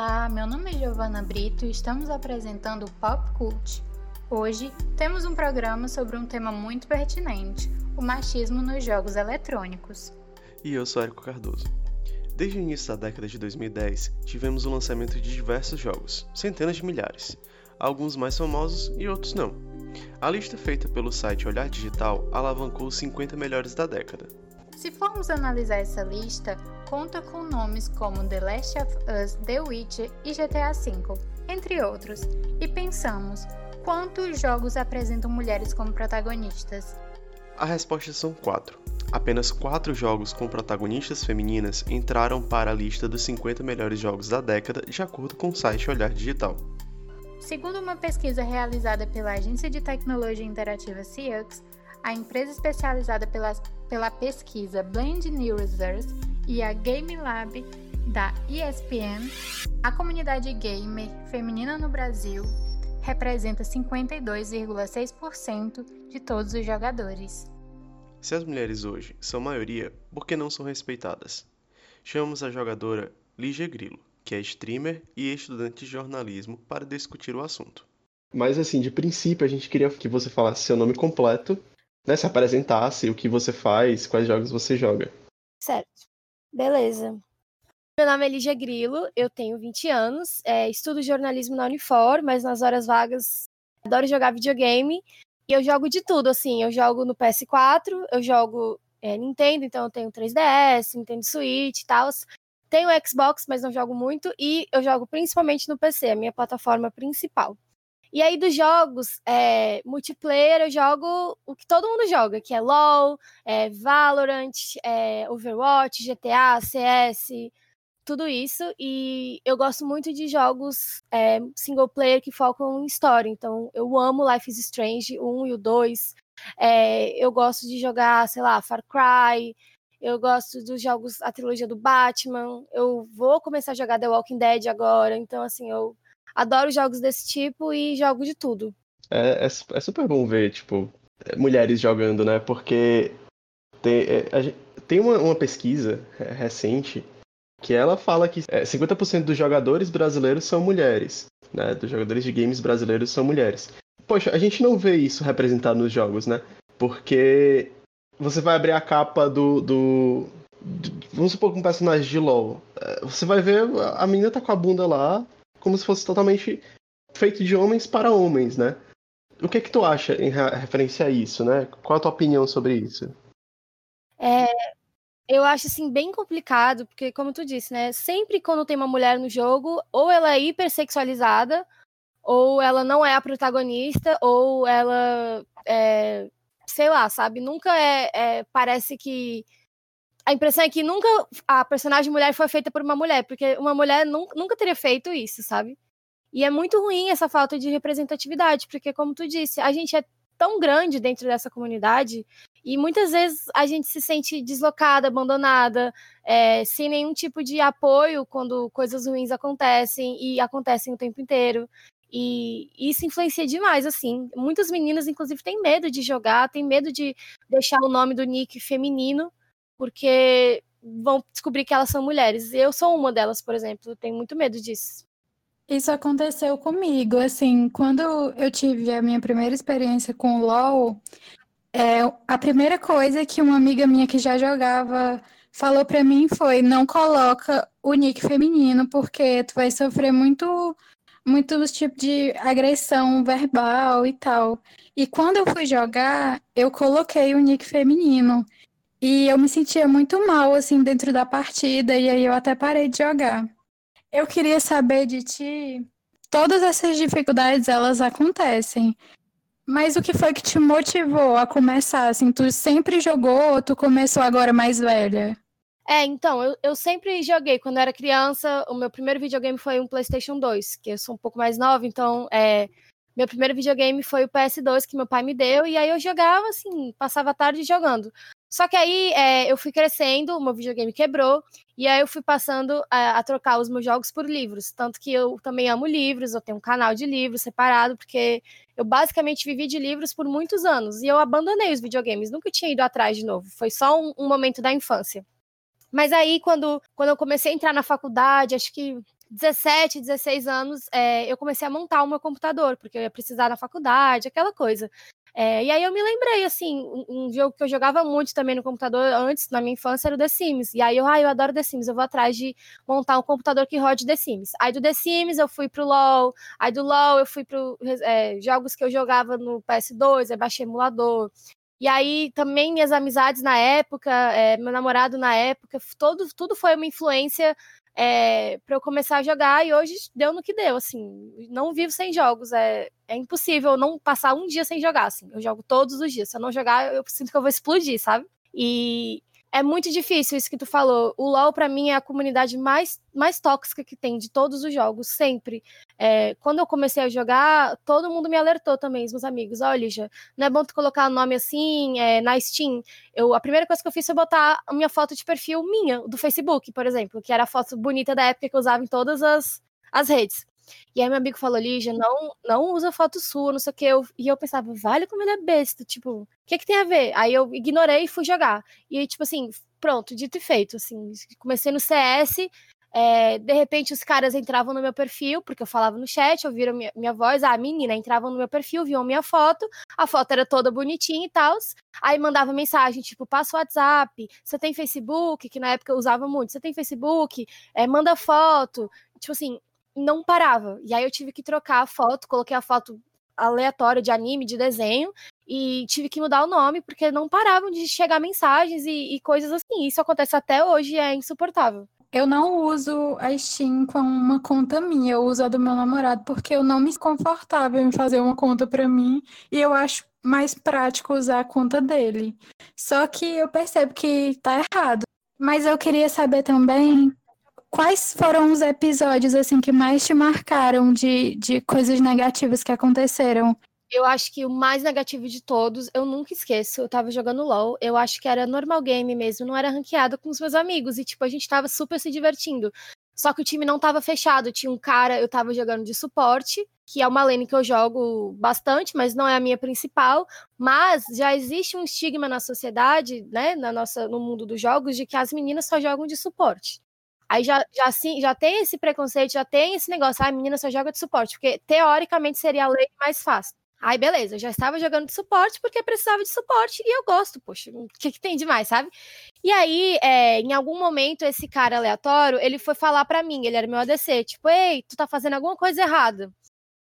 Olá, meu nome é Giovana Brito e estamos apresentando o Pop Cult. Hoje temos um programa sobre um tema muito pertinente: o machismo nos jogos eletrônicos. E eu sou Érico Cardoso. Desde o início da década de 2010, tivemos o lançamento de diversos jogos, centenas de milhares, alguns mais famosos e outros não. A lista feita pelo site Olhar Digital alavancou os 50 melhores da década. Se formos analisar essa lista, conta com nomes como The Last of Us, The Witcher e GTA V, entre outros, e pensamos, quantos jogos apresentam mulheres como protagonistas? A resposta são quatro. Apenas quatro jogos com protagonistas femininas entraram para a lista dos 50 melhores jogos da década, de acordo com o site Olhar Digital. Segundo uma pesquisa realizada pela agência de tecnologia interativa CIUX, a empresa especializada pela, pela pesquisa Blend New Research e a Game Lab da ESPN, a comunidade gamer feminina no Brasil representa 52,6% de todos os jogadores. Se as mulheres hoje são maioria, por que não são respeitadas? Chamamos a jogadora Lígia Grilo, que é streamer e estudante de jornalismo, para discutir o assunto. Mas assim, de princípio, a gente queria que você falasse seu nome completo, né, se apresentasse, o que você faz, quais jogos você joga. Certo. Beleza. Meu nome é Lígia Grilo, eu tenho 20 anos, é, estudo jornalismo na Unifor, mas nas horas vagas adoro jogar videogame. E eu jogo de tudo, assim, eu jogo no PS4, eu jogo é, Nintendo, então eu tenho 3DS, Nintendo Switch e tal. Tenho Xbox, mas não jogo muito, e eu jogo principalmente no PC, a minha plataforma principal. E aí, dos jogos é, multiplayer, eu jogo o que todo mundo joga, que é LoL, é, Valorant, é, Overwatch, GTA, CS, tudo isso. E eu gosto muito de jogos é, single player que focam em história. Então, eu amo Life is Strange, o 1 e o 2. É, eu gosto de jogar, sei lá, Far Cry. Eu gosto dos jogos, a trilogia do Batman. Eu vou começar a jogar The Walking Dead agora. Então, assim, eu adoro jogos desse tipo e jogo de tudo. É, é, é super bom ver, tipo, mulheres jogando, né? Porque tem, é, tem uma, uma pesquisa recente que ela fala que 50% é, dos jogadores brasileiros são mulheres, né? Dos jogadores de games brasileiros são mulheres. Poxa, a gente não vê isso representado nos jogos, né? Porque você vai abrir a capa do, do, vamos supor que um personagem de LoL. É, você vai ver a menina tá com a bunda lá, como se fosse totalmente feito de homens para homens, né? O que é que tu acha em referência a isso, né? Qual a tua opinião sobre isso? É, eu acho assim bem complicado, porque como tu disse, né, sempre quando tem uma mulher no jogo, ou ela é hipersexualizada, ou ela não é a protagonista, ou ela é, sei lá, sabe, nunca é, é, parece que a impressão é que nunca a personagem mulher foi feita por uma mulher, porque uma mulher nunca, nunca teria feito isso, sabe? E é muito ruim essa falta de representatividade, porque como tu disse, a gente é tão grande dentro dessa comunidade e muitas vezes a gente se sente deslocada, abandonada, é, sem nenhum tipo de apoio quando coisas ruins acontecem e acontecem o tempo inteiro. E isso influencia demais, assim. Muitas meninas, inclusive, têm medo de jogar, têm medo de deixar o nome do nick feminino, porque vão descobrir que elas são mulheres. Eu sou uma delas, por exemplo, tenho muito medo disso. Isso aconteceu comigo, assim, quando eu tive a minha primeira experiência com o LoL, é, a primeira coisa que uma amiga minha que já jogava falou para mim foi: não coloca o nick feminino, porque tu vai sofrer muito, muitos tipos de agressão verbal e tal. E quando eu fui jogar, eu coloquei o nick feminino. E eu me sentia muito mal, assim, dentro da partida, e aí eu até parei de jogar. Eu queria saber de ti, todas essas dificuldades, elas acontecem, mas o que foi que te motivou a começar? Assim, tu sempre jogou ou tu começou agora mais velha? É, então, eu, eu sempre joguei. Quando eu era criança, o meu primeiro videogame foi um PlayStation 2, que eu sou um pouco mais nova, então é, meu primeiro videogame foi o PS2 que meu pai me deu, e aí eu jogava, assim, passava a tarde jogando. Só que aí é, eu fui crescendo, o meu videogame quebrou, e aí eu fui passando a, a, trocar os meus jogos por livros. Tanto que eu também amo livros, eu tenho um canal de livros separado, porque eu basicamente vivi de livros por muitos anos, e eu abandonei os videogames, nunca tinha ido atrás de novo, foi só um, um momento da infância. Mas aí, quando, quando eu comecei a entrar na faculdade, acho que 17, 16 anos, é, eu comecei a montar o meu computador, porque eu ia precisar na faculdade, aquela coisa. É, e aí eu me lembrei, assim, um, jogo que eu jogava muito também no computador antes, na minha infância, era o The Sims. E aí eu, ah, eu adoro The Sims, eu vou atrás de montar um computador que rode The Sims. Aí do The Sims eu fui pro LoL, aí do LoL eu fui pro é, jogos que eu jogava no PS2, aí baixei emulador. E aí também minhas amizades na época, é, meu namorado na época, todo, tudo foi uma influência é, para eu começar a jogar e hoje deu no que deu, assim, não vivo sem jogos, é, é impossível não passar um dia sem jogar, assim, eu jogo todos os dias, se eu não jogar eu sinto que eu vou explodir, sabe? E é muito difícil isso que tu falou. O LoL, para mim, é a comunidade mais, mais tóxica que tem de todos os jogos, sempre. É, quando eu comecei a jogar, todo mundo me alertou também, os meus amigos. Olha, já não é bom tu colocar nome assim é, na Steam. Eu, a primeira coisa que eu fiz foi botar a minha foto de perfil minha, do Facebook, por exemplo, que era a foto bonita da época que eu usava em todas as, as redes. E aí meu amigo falou, Lígia, não, não usa foto sua, não sei o que. Eu, e eu pensava, vale como ele é besta, tipo, o que que tem a ver? Aí eu ignorei e fui jogar. E aí, tipo assim, pronto, dito e feito, assim, comecei no CS, é, de repente os caras entravam no meu perfil, porque eu falava no chat, ouviram minha, minha voz, a menina entravam no meu perfil, viam minha foto, a foto era toda bonitinha e tal, aí mandava mensagem, tipo, passa o WhatsApp, você tem Facebook, que na época eu usava muito, você tem Facebook, é, manda foto, tipo assim, não parava. E aí eu tive que trocar a foto, coloquei a foto aleatória de anime, de desenho, e tive que mudar o nome, porque não paravam de chegar mensagens e, e coisas assim. Isso acontece até hoje e é insuportável. Eu não uso a Steam com uma conta minha, eu uso a do meu namorado, porque eu não me confortável em fazer uma conta para mim e eu acho mais prático usar a conta dele. Só que eu percebo que tá errado. Mas eu queria saber também quais foram os episódios assim que mais te marcaram de, de coisas negativas que aconteceram? Eu acho que o mais negativo de todos, eu nunca esqueço. Eu tava jogando LOL, eu acho que era normal game mesmo, não era ranqueado com os meus amigos. E, tipo, a gente tava super se divertindo. Só que o time não tava fechado. Tinha um cara, eu tava jogando de suporte, que é uma lane que eu jogo bastante, mas não é a minha principal. Mas já existe um estigma na sociedade, né, na nossa, no mundo dos jogos, de que as meninas só jogam de suporte. Aí já, já, assim, já tem esse preconceito, já tem esse negócio, ah, menina só joga de suporte, porque teoricamente seria a lei mais fácil. Aí, beleza, eu já estava jogando de suporte porque precisava de suporte e eu gosto, poxa, o que, que tem demais, sabe? E aí, é, em algum momento, esse cara aleatório, ele foi falar para mim, ele era meu ADC, tipo, ei, tu tá fazendo alguma coisa errada.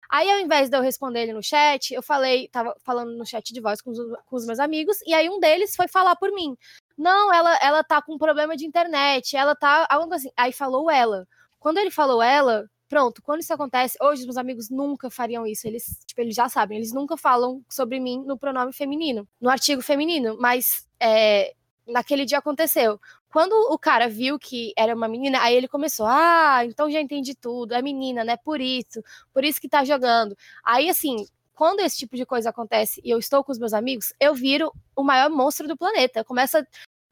Aí, ao invés de eu responder ele no chat, eu falei, tava falando no chat de voz com os, com os meus amigos, e aí um deles foi falar por mim. Não, ela, ela tá com problema de internet, ela tá. Algo assim. Aí falou ela. Quando ele falou ela, pronto, quando isso acontece, hoje os meus amigos nunca fariam isso. Eles, tipo, eles já sabem, eles nunca falam sobre mim no pronome feminino, no artigo feminino, mas é, naquele dia aconteceu. Quando o cara viu que era uma menina, aí ele começou: Ah, então já entendi tudo, é menina, né? Por isso, por isso que tá jogando. Aí, assim, quando esse tipo de coisa acontece e eu estou com os meus amigos, eu viro o maior monstro do planeta. Eu começo a,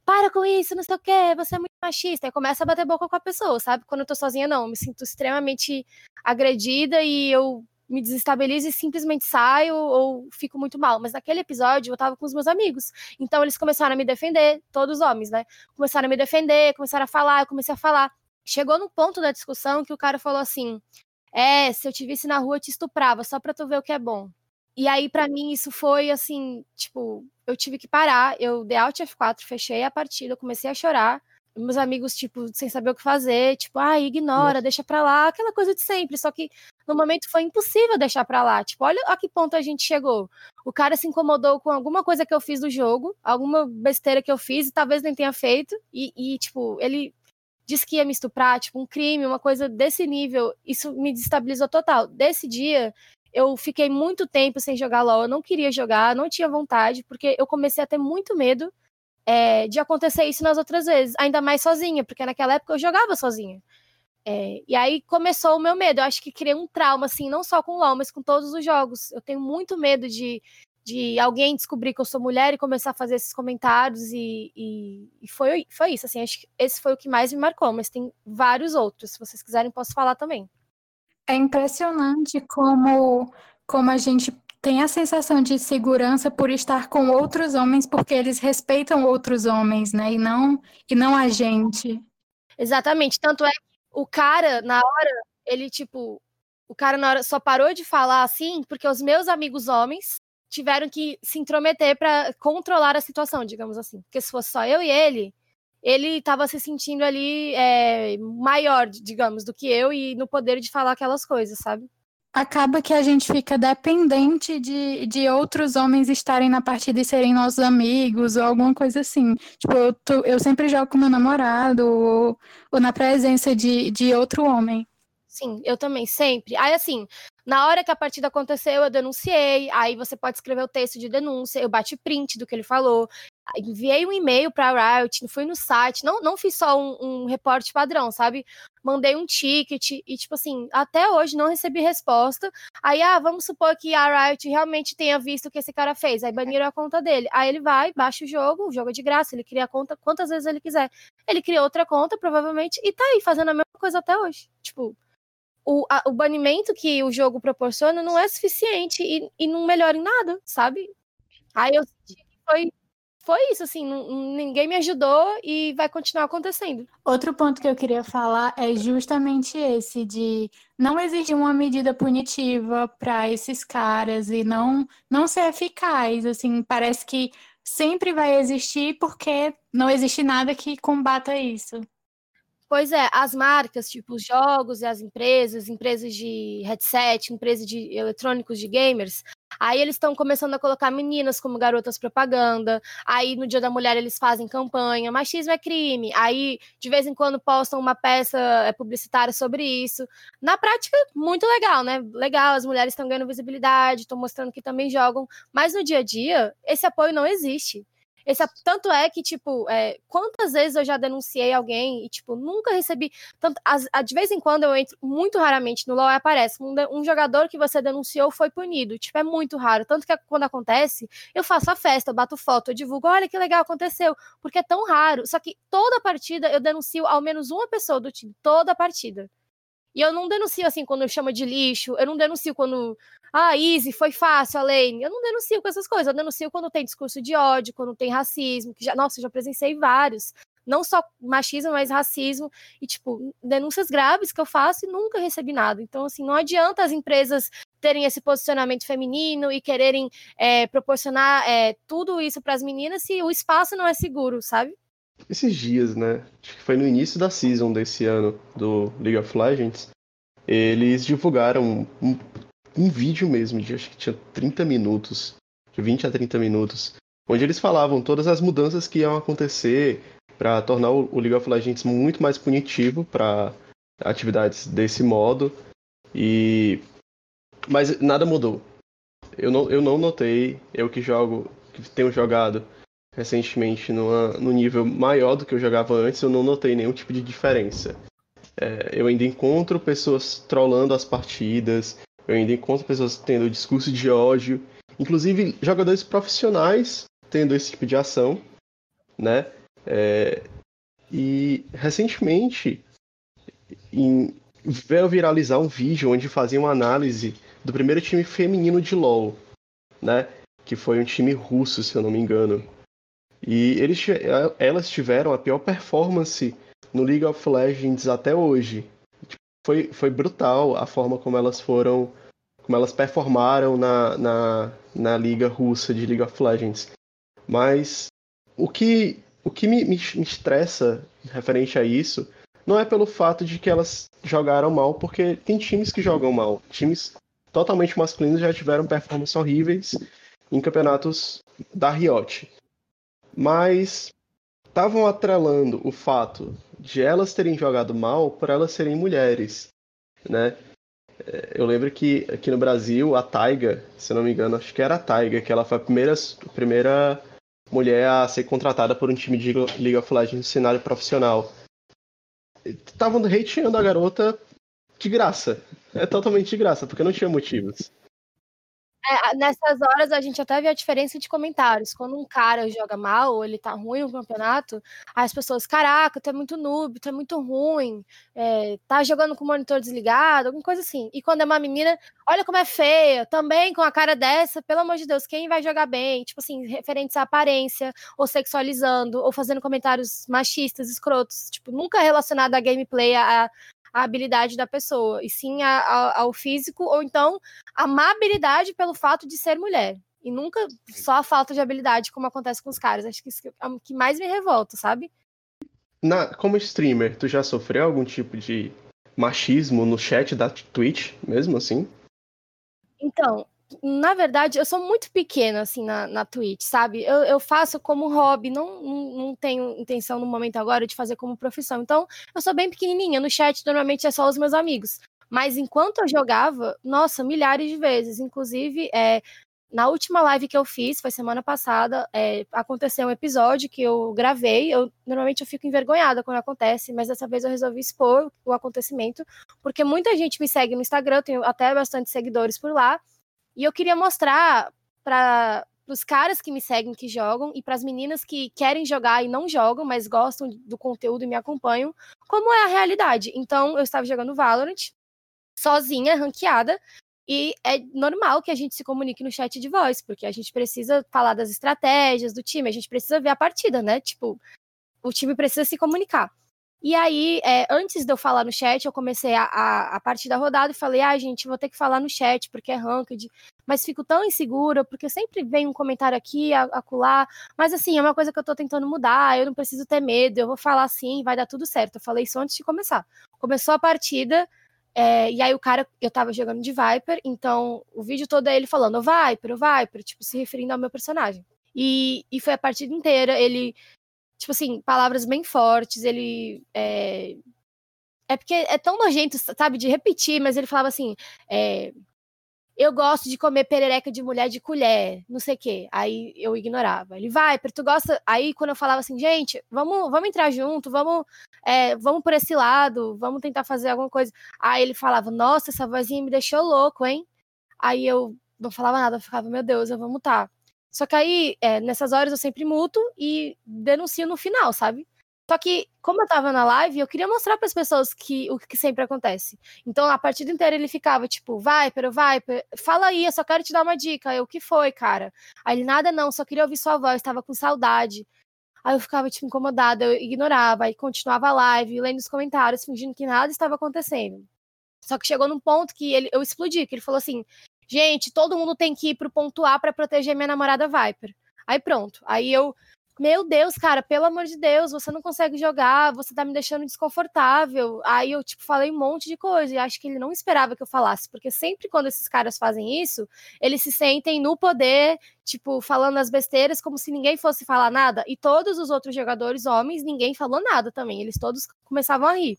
para com isso, não sei o quê, você é muito machista. E começa a bater boca com a pessoa, sabe? Quando eu tô sozinha, não. Eu me sinto extremamente agredida e eu me desestabilizo e simplesmente saio ou fico muito mal. Mas naquele episódio eu tava com os meus amigos. Então eles começaram a me defender, todos os homens, né? Começaram a me defender, começaram a falar, eu comecei a falar. Chegou no ponto da discussão que o cara falou assim: é, se eu te visse na rua, eu te estuprava, só pra tu ver o que é bom. E aí, para mim, isso foi assim, tipo, eu tive que parar, eu dei Alt F4, fechei a partida, comecei a chorar. Meus amigos, tipo, sem saber o que fazer, tipo, ah, ignora, Nossa. deixa pra lá, aquela coisa de sempre. Só que no momento foi impossível deixar pra lá. Tipo, olha a que ponto a gente chegou. O cara se incomodou com alguma coisa que eu fiz do jogo, alguma besteira que eu fiz e talvez nem tenha feito. E, e tipo, ele disse que ia me estuprar, tipo, um crime, uma coisa desse nível, isso me destabilizou total. Desse dia, eu fiquei muito tempo sem jogar LOL, eu não queria jogar, não tinha vontade, porque eu comecei a ter muito medo é, de acontecer isso nas outras vezes, ainda mais sozinha, porque naquela época eu jogava sozinha. É, e aí começou o meu medo. Eu acho que criei um trauma, assim, não só com LOL, mas com todos os jogos. Eu tenho muito medo de, de alguém descobrir que eu sou mulher e começar a fazer esses comentários e, e, e, foi, foi isso, assim, acho que esse foi o que mais me marcou, mas tem vários outros, se vocês quiserem posso falar também. É impressionante como, como a gente tem a sensação de segurança por estar com outros homens, porque eles respeitam outros homens, né, e não, e não a gente. Exatamente, tanto é o cara, na hora, ele, tipo, o cara na hora só parou de falar assim porque os meus amigos homens tiveram que se intrometer para controlar a situação, digamos assim. Porque se fosse só eu e ele, ele estava se sentindo ali é, maior, digamos, do que eu e no poder de falar aquelas coisas, sabe? acaba que a gente fica dependente de, de outros homens estarem na partida e serem nossos amigos ou alguma coisa assim. Tipo, eu, tô, eu sempre jogo com meu namorado ou, ou na presença de, de outro homem. Sim, eu também, sempre. Aí, assim, na hora que a partida aconteceu, eu denunciei. Aí você pode escrever o texto de denúncia. Eu bati print do que ele falou enviei um e-mail para a Riot, fui no site, não, não fiz só um, um reporte padrão, sabe? Mandei um ticket e, tipo assim, até hoje não recebi resposta. Aí, ah, vamos supor que a Riot realmente tenha visto o que esse cara fez. Aí baniram a conta dele. Aí ele vai, baixa o jogo, o jogo é de graça, ele cria a conta quantas vezes ele quiser. Ele cria outra conta, provavelmente, e tá aí fazendo a mesma coisa até hoje. Tipo, o, a, o banimento que o jogo proporciona não é suficiente e, e não melhora em nada, sabe? Aí eu senti que foi foi isso, assim, ninguém me ajudou e vai continuar acontecendo. Outro ponto que eu queria falar é justamente esse de não exigir uma medida punitiva para esses caras e não não ser eficaz, assim, parece que sempre vai existir porque não existe nada que combata isso. Pois é, as marcas, tipo os jogos e as empresas, empresas de headset, empresas de eletrônicos de gamers, Aí eles estão começando a colocar meninas como garotas propaganda. Aí no Dia da Mulher eles fazem campanha, machismo é crime. Aí de vez em quando postam uma peça é, publicitária sobre isso. Na prática, muito legal, né? Legal, as mulheres estão ganhando visibilidade, estão mostrando que também jogam. Mas no dia a dia, esse apoio não existe. Esse, tanto é que, tipo, é, quantas vezes eu já denunciei alguém e, tipo, nunca recebi. Tanto, as, de vez em quando eu entro, muito raramente no LOL aparece. Um, um, jogador que você denunciou foi punido. Tipo, é muito raro. Tanto que quando acontece, eu faço a festa, eu bato foto, eu divulgo, olha que legal aconteceu. Porque é tão raro. Só que toda partida eu denuncio ao menos uma pessoa do time. Toda partida. E eu não denuncio assim quando chama de lixo, eu não denuncio quando. Ah, easy, foi fácil, a Lane. Eu não denuncio com essas coisas. Eu denuncio quando tem discurso de ódio, quando tem racismo, que já, nossa, eu já presenciei vários. Não só machismo, mas racismo. E, tipo, denúncias graves que eu faço e nunca recebi nada. Então, assim, não adianta as empresas terem esse posicionamento feminino e quererem é, proporcionar é, tudo isso para as meninas se o espaço não é seguro, sabe? Esses dias, né? Acho que foi no início da season desse ano do League of Legends. Eles divulgaram um, um vídeo mesmo, de acho que tinha 30 minutos, de 20 a 30 minutos, onde eles falavam todas as mudanças que iam acontecer para tornar o League of Legends muito mais punitivo para atividades desse modo. E mas nada mudou. Eu não, eu não notei, eu que jogo, que tenho jogado recentemente numa, no nível maior do que eu jogava antes, eu não notei nenhum tipo de diferença. É, eu ainda encontro pessoas trollando as partidas, eu ainda encontro pessoas tendo discurso de ódio, inclusive jogadores profissionais tendo esse tipo de ação, né? É, e recentemente em, veio viralizar um vídeo onde fazia uma análise do primeiro time feminino de LoL, né? Que foi um time russo, se eu não me engano. E eles, elas tiveram a pior performance no League of Legends até hoje. Tipo, foi, foi brutal a forma como elas foram. como elas performaram na, na, na liga russa de League of Legends. Mas o que, o que me, me, me estressa referente a isso não é pelo fato de que elas jogaram mal, porque tem times que jogam mal. Times totalmente masculinos já tiveram performances horríveis em campeonatos da Riot mas estavam atrelando o fato de elas terem jogado mal por elas serem mulheres, né? É, eu lembro que aqui no Brasil, a Taiga, se não me engano, acho que era a Taiga, que ela foi a primeira, a primeira mulher a ser contratada por um time de League of Legends no cenário profissional. Estavam hateando a garota de graça. É totalmente de graça, porque não tinha motivos. É, nessas horas a gente até vê a diferença de comentários. Quando um cara joga mal ou ele tá ruim no campeonato, as pessoas, caraca, tu é muito noob, tu é muito ruim, é, tá jogando com o monitor desligado, alguma coisa assim. E quando é uma menina, olha como é feia, também com a cara dessa, pelo amor de Deus, quem vai jogar bem? Tipo assim, referentes à aparência, ou sexualizando, ou fazendo comentários machistas, escrotos, tipo, nunca relacionado a gameplay, a, a habilidade da pessoa, e sim a, a, ao físico, ou então a má habilidade pelo fato de ser mulher. E nunca só a falta de habilidade, como acontece com os caras. Acho que isso é o que mais me revolta, sabe? Na, como streamer, tu já sofreu algum tipo de machismo no chat da Twitch, mesmo assim? Então, na verdade, eu sou muito pequena, assim, na, na Twitch, sabe? Eu, eu faço como hobby, não, não, não, tenho intenção no momento agora de fazer como profissão. Então, eu sou bem pequenininha. No chat, normalmente é só os meus amigos. Mas enquanto eu jogava, nossa, milhares de vezes. Inclusive, é, na última live que eu fiz, foi semana passada, é, aconteceu um episódio que eu gravei. Eu normalmente eu fico envergonhada quando acontece, mas dessa vez eu resolvi expor o acontecimento, porque muita gente me segue no Instagram, tenho até bastante seguidores por lá, e eu queria mostrar para os caras que me seguem que jogam e para as meninas que querem jogar e não jogam, mas gostam do conteúdo e me acompanham, como é a realidade. Então, eu estava jogando Valorant sozinha, ranqueada, e é normal que a gente se comunique no chat de voz, porque a gente precisa falar das estratégias do time, a gente precisa ver a partida, né? Tipo, o time precisa se comunicar. E aí, é, antes de eu falar no chat, eu comecei a, a, a partir da rodada e falei, ah, gente, vou ter que falar no chat, porque é ranked, mas fico tão insegura, porque sempre vem um comentário aqui, acolá, mas assim, é uma coisa que eu tô tentando mudar, eu não preciso ter medo, eu vou falar assim, vai dar tudo certo. Eu falei isso antes de começar. Começou a partida, é, e aí o cara, eu tava jogando de Viper, então o vídeo todo é ele falando, o Viper, o Viper, tipo, se referindo ao meu personagem. E, e foi a partida inteira, ele, tipo assim, palavras bem fortes, ele. É, é porque é tão nojento, sabe, de repetir, mas ele falava assim, é, eu gosto de comer perereca de mulher de colher, não sei o quê. Aí eu ignorava. Ele vai, tu gosta. Aí quando eu falava assim, gente, vamos, vamos entrar junto, vamos, é, vamos por esse lado, vamos tentar fazer alguma coisa. Aí ele falava, nossa, essa vozinha me deixou louco, hein? Aí eu não falava nada, eu ficava, meu Deus, eu vou mutar. Só que aí, é, nessas horas eu sempre muto e denuncio no final, sabe? Só que, como eu tava na live, eu queria mostrar para as pessoas que o que sempre acontece. Então, a partida inteira ele ficava tipo, Viper, Viper, fala aí, eu só quero te dar uma dica. Eu, o que foi, cara? Aí ele, nada não, só queria ouvir sua voz, tava com saudade. Aí eu ficava, tipo, incomodada, eu ignorava, aí continuava a live, lendo os comentários, fingindo que nada estava acontecendo. Só que chegou num ponto que ele, eu explodi, que ele falou assim, gente, todo mundo tem que ir pro ponto A para proteger minha namorada Viper. Aí pronto. Aí eu meu Deus, cara, pelo amor de Deus, você não consegue jogar, você tá me deixando desconfortável. Aí eu, tipo, falei um monte de coisa e acho que ele não esperava que eu falasse, porque sempre quando esses caras fazem isso, eles se sentem no poder, tipo, falando as besteiras como se ninguém fosse falar nada. E todos os outros jogadores, homens, ninguém falou nada também. Eles todos começavam a rir.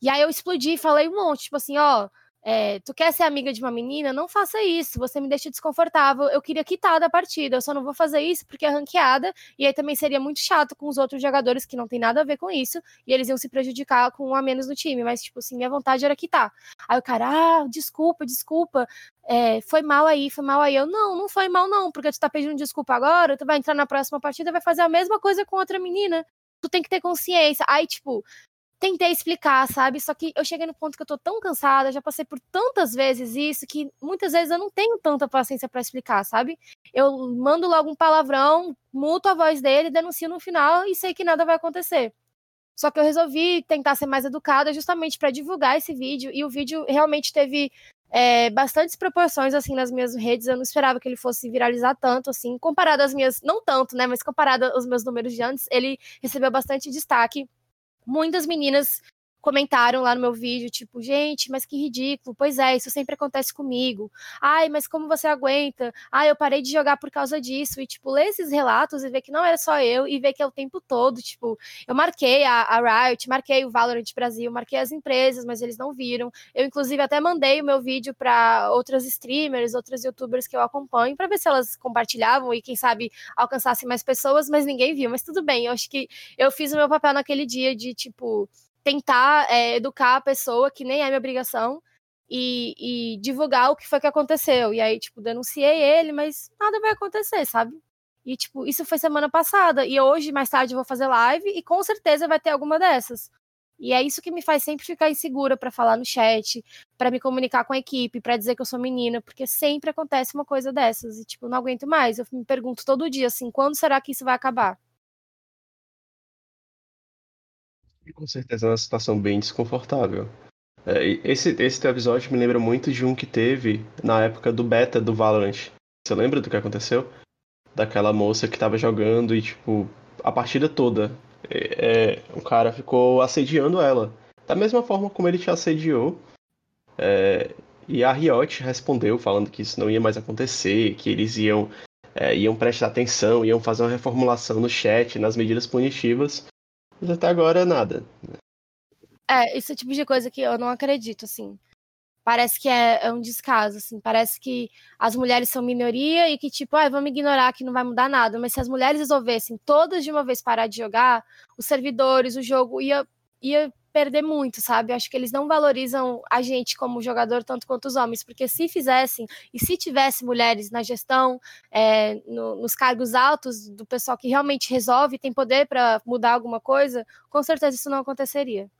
E aí eu explodi e falei um monte, tipo assim, ó, é, tu quer ser amiga de uma menina? Não faça isso, você me deixa desconfortável. Eu queria quitar da partida, eu só não vou fazer isso porque é ranqueada, e aí também seria muito chato com os outros jogadores que não tem nada a ver com isso, e eles iam se prejudicar com um a menos no time, mas, tipo assim, minha vontade era quitar. Aí o cara, ah, desculpa, desculpa, é, foi mal aí, foi mal aí. Eu, não, não foi mal não, porque tu tá pedindo desculpa agora, tu vai entrar na próxima partida vai fazer a mesma coisa com outra menina. Tu tem que ter consciência. Aí, tipo, tentei explicar, sabe? Só que eu cheguei no ponto que eu tô tão cansada, já passei por tantas vezes isso, que muitas vezes eu não tenho tanta paciência para explicar, sabe? Eu mando logo um palavrão, muto a voz dele, denuncio no final e sei que nada vai acontecer. Só que eu resolvi tentar ser mais educada justamente para divulgar esse vídeo, e o vídeo realmente teve é, bastantes proporções assim nas minhas redes. Eu não esperava que ele fosse viralizar tanto, assim, comparado às minhas, não tanto, né? Mas comparado aos meus números de antes, ele recebeu bastante destaque muitas meninas comentaram lá no meu vídeo, tipo, gente, mas que ridículo. Pois é, isso sempre acontece comigo. Ai, mas como você aguenta? Ai, eu parei de jogar por causa disso. E, tipo, ler esses relatos e ver que não era só eu e ver que é o tempo todo. Tipo, eu marquei a, a Riot, marquei o Valorant Brasil, marquei as empresas, mas eles não viram. Eu, inclusive, até mandei o meu vídeo para outras streamers, outras youtubers que eu acompanho, para ver se elas compartilhavam e, quem sabe, alcançassem mais pessoas, mas ninguém viu. Mas tudo bem, eu acho que eu fiz o meu papel naquele dia de, tipo, tentar é, educar a pessoa, que nem é minha obrigação, e, e, divulgar o que foi que aconteceu. E aí, tipo, denunciei ele, mas nada vai acontecer, sabe? E, tipo, isso foi semana passada. E hoje, mais tarde, eu vou fazer live e com certeza vai ter alguma dessas. E é isso que me faz sempre ficar insegura para falar no chat, para me comunicar com a equipe, para dizer que eu sou menina, porque sempre acontece uma coisa dessas. E, tipo, não aguento mais. Eu me pergunto todo dia, assim, quando será que isso vai acabar? Com certeza é uma situação bem desconfortável. É, esse, esse teu episódio me lembra muito de um que teve na época do beta do Valorant. Você lembra do que aconteceu? Daquela moça que tava jogando e, tipo, a partida toda, é, é, o cara ficou assediando ela. Da mesma forma como ele te assediou. É, e a Riot respondeu falando que isso não ia mais acontecer, que eles iam, é, iam prestar atenção, iam fazer uma reformulação no chat, nas medidas punitivas. Mas até agora nada. É, esse tipo de coisa que eu não acredito, assim. Parece que é, é um descaso, assim. Parece que as mulheres são minoria e que, tipo, ah, vamos ignorar que não vai mudar nada. Mas se as mulheres resolvessem todas de uma vez parar de jogar, os servidores, o jogo ia, ia perder muito, sabe? Acho que eles não valorizam a gente como jogador tanto quanto os homens, porque se fizessem e se tivesse mulheres na gestão, é, no, nos cargos altos do pessoal que realmente resolve, tem poder para mudar alguma coisa, com certeza isso não aconteceria.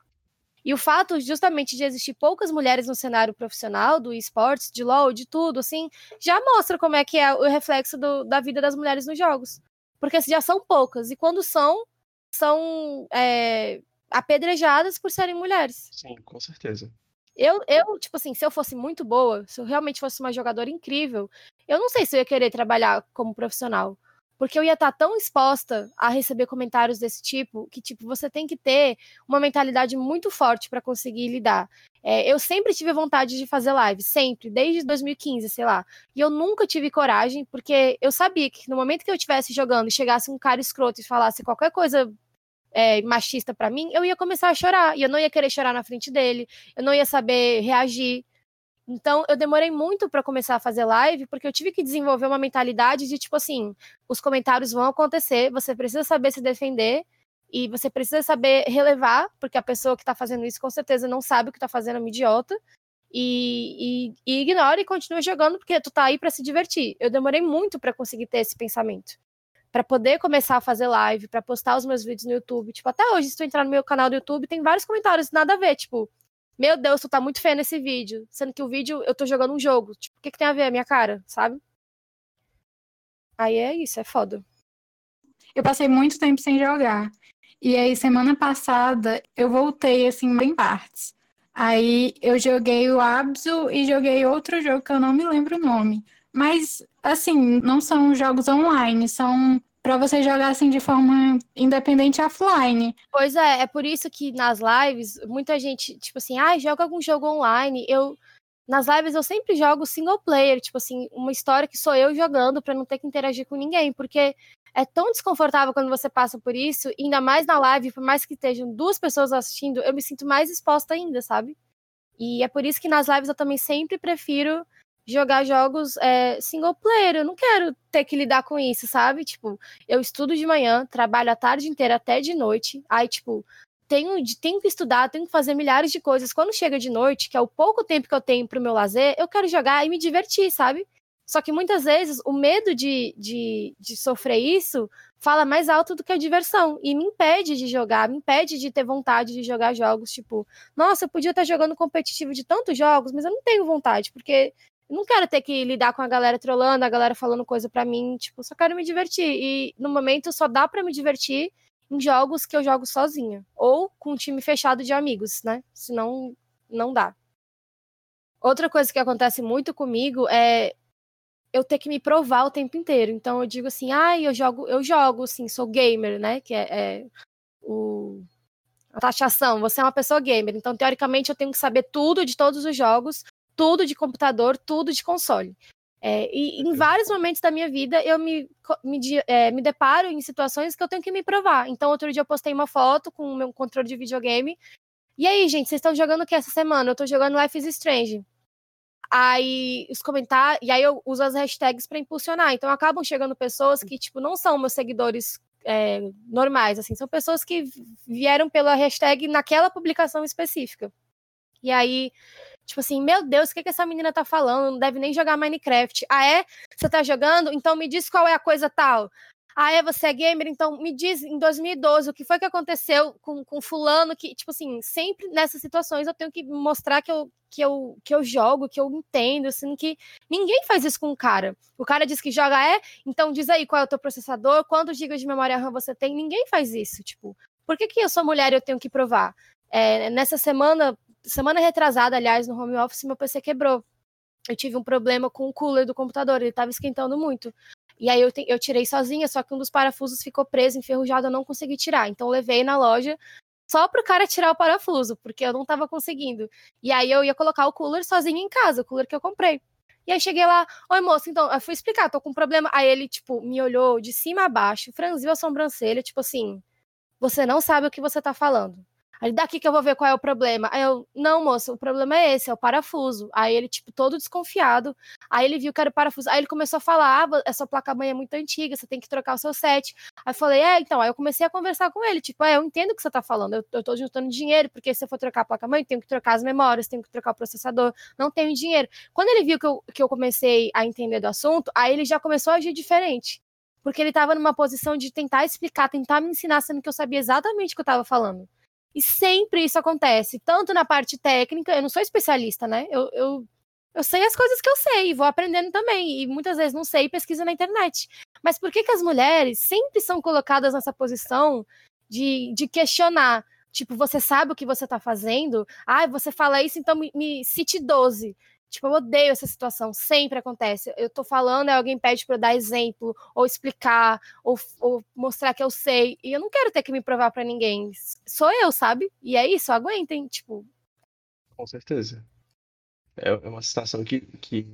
E o fato justamente de existir poucas mulheres no cenário profissional do esportes, de LoL, de tudo, assim, já mostra como é que é o reflexo do, da vida das mulheres nos jogos. Porque já são poucas, e quando são, são é, apedrejadas por serem mulheres. Sim, com certeza. Eu, eu, tipo assim, se eu fosse muito boa, se eu realmente fosse uma jogadora incrível, eu não sei se eu ia querer trabalhar como profissional. Porque eu ia estar tão exposta a receber comentários desse tipo, que, tipo, você tem que ter uma mentalidade muito forte para conseguir lidar. É, eu sempre tive vontade de fazer live, sempre, desde 2015, sei lá. E eu nunca tive coragem, porque eu sabia que no momento que eu estivesse jogando e chegasse um cara escroto e falasse qualquer coisa é, machista para mim, eu ia começar a chorar. E eu não ia querer chorar na frente dele, eu não ia saber reagir. Então, eu demorei muito para começar a fazer live, porque eu tive que desenvolver uma mentalidade de tipo assim: os comentários vão acontecer, você precisa saber se defender e você precisa saber relevar, porque a pessoa que está fazendo isso com certeza não sabe o que está fazendo, é uma idiota. E, e, e ignora e continua jogando porque tu tá aí para se divertir. Eu demorei muito para conseguir ter esse pensamento. Para poder começar a fazer live, para postar os meus vídeos no YouTube. Tipo, até hoje, se tu entrar no meu canal do YouTube, tem vários comentários nada a ver, tipo, meu Deus, tu tá muito feio nesse vídeo. Sendo que o vídeo eu tô jogando um jogo. Tipo, o que, que tem a ver a minha cara, sabe? Aí é isso, é foda. Eu passei muito tempo sem jogar. E aí, semana passada, eu voltei, assim, em partes. Aí eu joguei o Abzu e joguei outro jogo que eu não me lembro o nome. Mas, assim, não são jogos online, são para você jogar assim de forma independente offline. Pois é, é por isso que nas lives, muita gente, tipo assim, ah, joga algum jogo online. Eu nas lives eu sempre jogo single player, tipo assim, uma história que sou eu jogando para não ter que interagir com ninguém, porque é tão desconfortável quando você passa por isso, ainda mais na live, por mais que estejam duas pessoas assistindo, eu me sinto mais exposta ainda, sabe? E é por isso que nas lives eu também sempre prefiro jogar jogos é, single player. Eu não quero ter que lidar com isso, sabe? Tipo, eu estudo de manhã, trabalho a tarde inteira até de noite. Aí, tipo, tenho, tenho que estudar, tenho que fazer milhares de coisas. Quando chega de noite, que é o pouco tempo que eu tenho pro meu lazer, eu quero jogar e me divertir, sabe? Só que muitas vezes o medo de, de, de sofrer isso fala mais alto do que a diversão e me impede de jogar, me impede de ter vontade de jogar jogos. Tipo, nossa, eu podia estar jogando competitivo de tantos jogos, mas eu não tenho vontade, porque não quero ter que lidar com a galera trolando, a galera falando coisa para mim, tipo, só quero me divertir. E no momento só dá para me divertir em jogos que eu jogo sozinha ou com um time fechado de amigos, né? Senão não dá. Outra coisa que acontece muito comigo é eu ter que me provar o tempo inteiro. Então eu digo assim, ah, eu jogo, eu jogo, assim, sou gamer, né? Que é, é o a taxação, você é uma pessoa gamer, então teoricamente eu tenho que saber tudo de todos os jogos tudo de computador, tudo de console. É, e em vários momentos da minha vida eu me, me, é, me, deparo em situações que eu tenho que me provar. Então, outro dia eu postei uma foto com o meu controle de videogame. E aí, gente, vocês estão jogando o que essa semana? Eu tô jogando Life is Strange. Aí os comentários. E aí eu uso as hashtags para impulsionar. Então acabam chegando pessoas que, tipo, não são meus seguidores é, normais, assim, são pessoas que vieram pela hashtag naquela publicação específica. E aí Tipo assim, meu Deus, o que, que essa menina tá falando? Não deve nem jogar Minecraft. Ah, é? Você tá jogando? Então me diz qual é a coisa tal. Ah, é? Você é gamer? Então me diz em 2012 o que foi que aconteceu com, com fulano que, tipo assim, sempre nessas situações eu tenho que mostrar que eu, que eu, que eu jogo, que eu entendo, assim, que ninguém faz isso com o cara. O cara diz que joga é, então diz aí qual é o teu processador, quantos gigas de memória RAM você tem, ninguém faz isso, tipo, Por que, que eu sou mulher e eu tenho que provar? É, nessa semana, semana retrasada, aliás, no home office, meu PC quebrou. Eu tive um problema com o cooler do computador, ele estava esquentando muito. E aí eu, te, eu tirei sozinha, só que um dos parafusos ficou preso, enferrujado, eu não consegui tirar. Então levei na loja só pro cara tirar o parafuso, porque eu não tava conseguindo. E aí eu ia colocar o cooler sozinho em casa, o cooler que eu comprei. E aí cheguei lá, oi moço, então, eu fui explicar, tô com um problema. Aí ele, tipo, me olhou de cima a baixo, franziu a sobrancelha, tipo assim, você não sabe o que você tá falando. Aí daqui que eu vou ver qual é o problema. Aí eu, não, moço, o problema é esse, é o parafuso. Aí ele, tipo, todo desconfiado. Aí ele viu que era o parafuso. Aí ele começou a falar: ah, essa placa-mãe é muito antiga, você tem que trocar o seu set. Aí eu falei, é, então. Aí eu comecei a conversar com ele, tipo, é, eu entendo o que você tá falando. Eu, eu tô juntando dinheiro, porque se eu for trocar a placa-mãe, tenho que trocar as memórias, tenho que trocar o processador, não tenho dinheiro. Quando ele viu que eu, que eu comecei a entender do assunto, aí ele já começou a agir diferente. Porque ele tava numa posição de tentar explicar, tentar me ensinar, sendo que eu sabia exatamente o que eu tava falando. E sempre isso acontece, tanto na parte técnica, eu não sou especialista, né? Eu, eu, eu sei as coisas que eu sei, vou aprendendo também, e muitas vezes não sei e pesquiso na internet. Mas por que, que as mulheres sempre são colocadas nessa posição de, de questionar? Tipo, você sabe o que você tá fazendo? Ah, você fala isso, então me, me cite 12. Tipo, eu odeio essa situação, sempre acontece. Eu tô falando, alguém pede para eu dar exemplo, ou explicar, ou, ou, mostrar que eu sei. E eu não quero ter que me provar para ninguém. Sou eu, sabe? E é isso, aguentem, tipo. Com certeza. É, é uma situação que, que.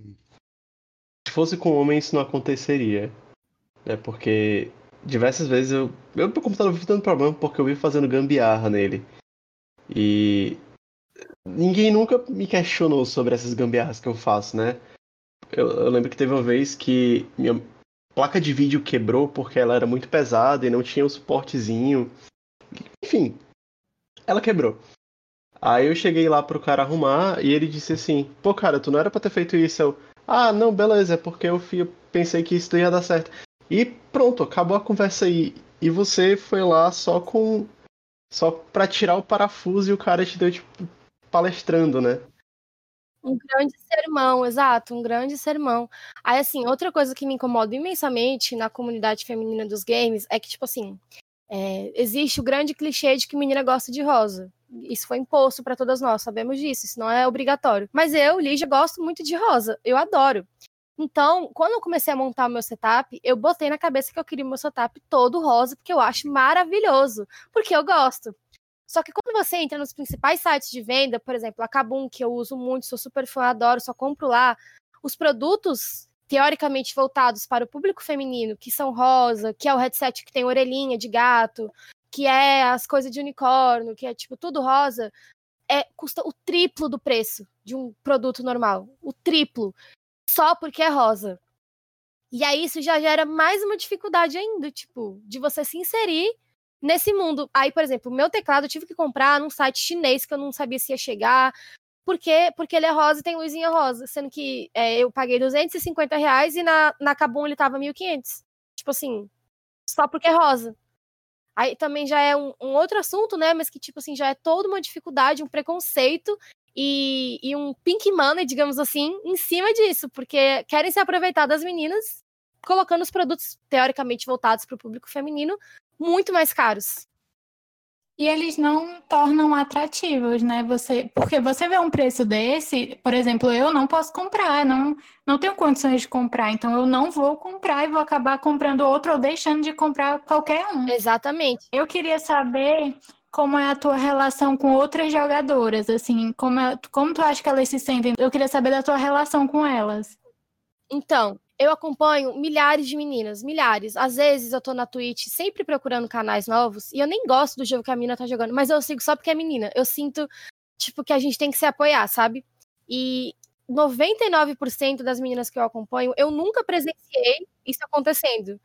Se fosse com homem, isso não aconteceria. Né? Porque diversas vezes eu. Eu, meu computador vive dando problema porque eu vivo fazendo gambiarra nele. E ninguém nunca me questionou sobre essas gambiarras que eu faço, né? Eu, eu, lembro que teve uma vez que minha placa de vídeo quebrou porque ela era muito pesada e não tinha o suportezinho. Enfim, ela quebrou. Aí eu cheguei lá pro cara arrumar e ele disse assim: Pô, cara, tu não era pra ter feito isso. Eu, ah, não, beleza, é porque eu pensei que isso ia dar certo. E pronto, acabou a conversa aí. E você foi lá só com. Só pra tirar o parafuso e o cara te deu, tipo, palestrando, né? Um grande sermão, exato, um grande sermão. Aí, assim, outra coisa que me incomoda imensamente na comunidade feminina dos games é que, tipo assim, é, existe o grande clichê de que menina gosta de rosa. Isso foi imposto para todas nós, sabemos disso, isso não é obrigatório. Mas eu, Lígia, gosto muito de rosa, eu adoro. Então, quando eu comecei a montar meu setup, eu botei na cabeça que eu queria meu setup todo rosa, porque eu acho maravilhoso, porque eu gosto. Só que quando você entra nos principais sites de venda, por exemplo, a Kabum, que eu uso muito, sou super fã, adoro, só compro lá, os produtos teoricamente voltados para o público feminino, que são rosa, que é o headset que tem orelhinha de gato, que é as coisas de unicórnio, que é tipo tudo rosa, é custa o triplo do preço de um produto normal, o triplo, só porque é rosa. E aí isso já gera mais uma dificuldade ainda, tipo, de você se inserir nesse mundo. Aí, por exemplo, o meu teclado eu tive que comprar num site chinês que eu não sabia se ia chegar. Por quê? Porque ele é rosa e tem luzinha rosa. Sendo que é, eu paguei 250 reais e na, na Kabum ele tava 1.500. Tipo assim, só porque é rosa. Aí também já é um, um, outro assunto, né? Mas que, tipo assim, já é toda uma dificuldade, um preconceito e, e um pink money, digamos assim, em cima disso. Porque querem se aproveitar das meninas colocando os produtos teoricamente voltados para o público feminino muito mais caros. E eles não tornam atrativos, né? Você, porque você vê um preço desse, por exemplo, eu não posso comprar, não, não tenho condições de comprar, então eu não vou comprar e vou acabar comprando outro ou deixando de comprar qualquer um. Exatamente. Eu queria saber como é a tua relação com outras jogadoras, assim, como, é, como tu acha que elas se sentem? Eu queria saber da tua relação com elas. Então, eu acompanho milhares de meninas, milhares. Às vezes eu tô na Twitch sempre procurando canais novos e eu nem gosto do jogo que a menina tá jogando, mas eu sigo só porque é menina. Eu sinto, tipo, que a gente tem que se apoiar, sabe? E 99% das meninas que eu acompanho, eu nunca presenciei isso acontecendo.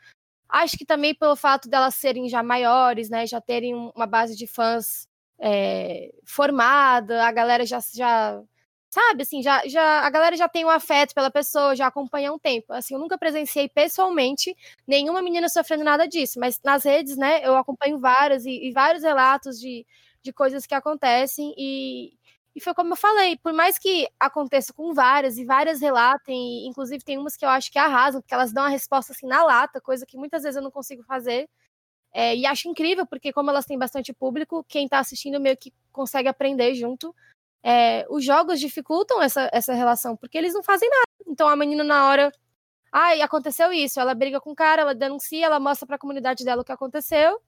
Acho que também pelo fato delas serem já maiores, né, já terem uma base de fãs é, formada, a galera já, já sabe, assim, já, já a galera já tem um afeto pela pessoa, já acompanha há um tempo. Assim, eu nunca presenciei pessoalmente nenhuma menina sofrendo nada disso, mas nas redes, né, eu acompanho várias e, e vários relatos de, de coisas que acontecem e, e foi como eu falei, por mais que aconteça com várias e várias relatem, inclusive tem umas que eu acho que arrasam, porque elas dão a resposta assim na lata, coisa que muitas vezes eu não consigo fazer. É, e acho incrível, porque como elas têm bastante público, quem está assistindo meio que consegue aprender junto. É, os jogos dificultam essa, essa relação, porque eles não fazem nada. Então a menina, na hora. Ai, aconteceu isso. Ela briga com o cara, ela denuncia, ela mostra para a comunidade dela o que aconteceu.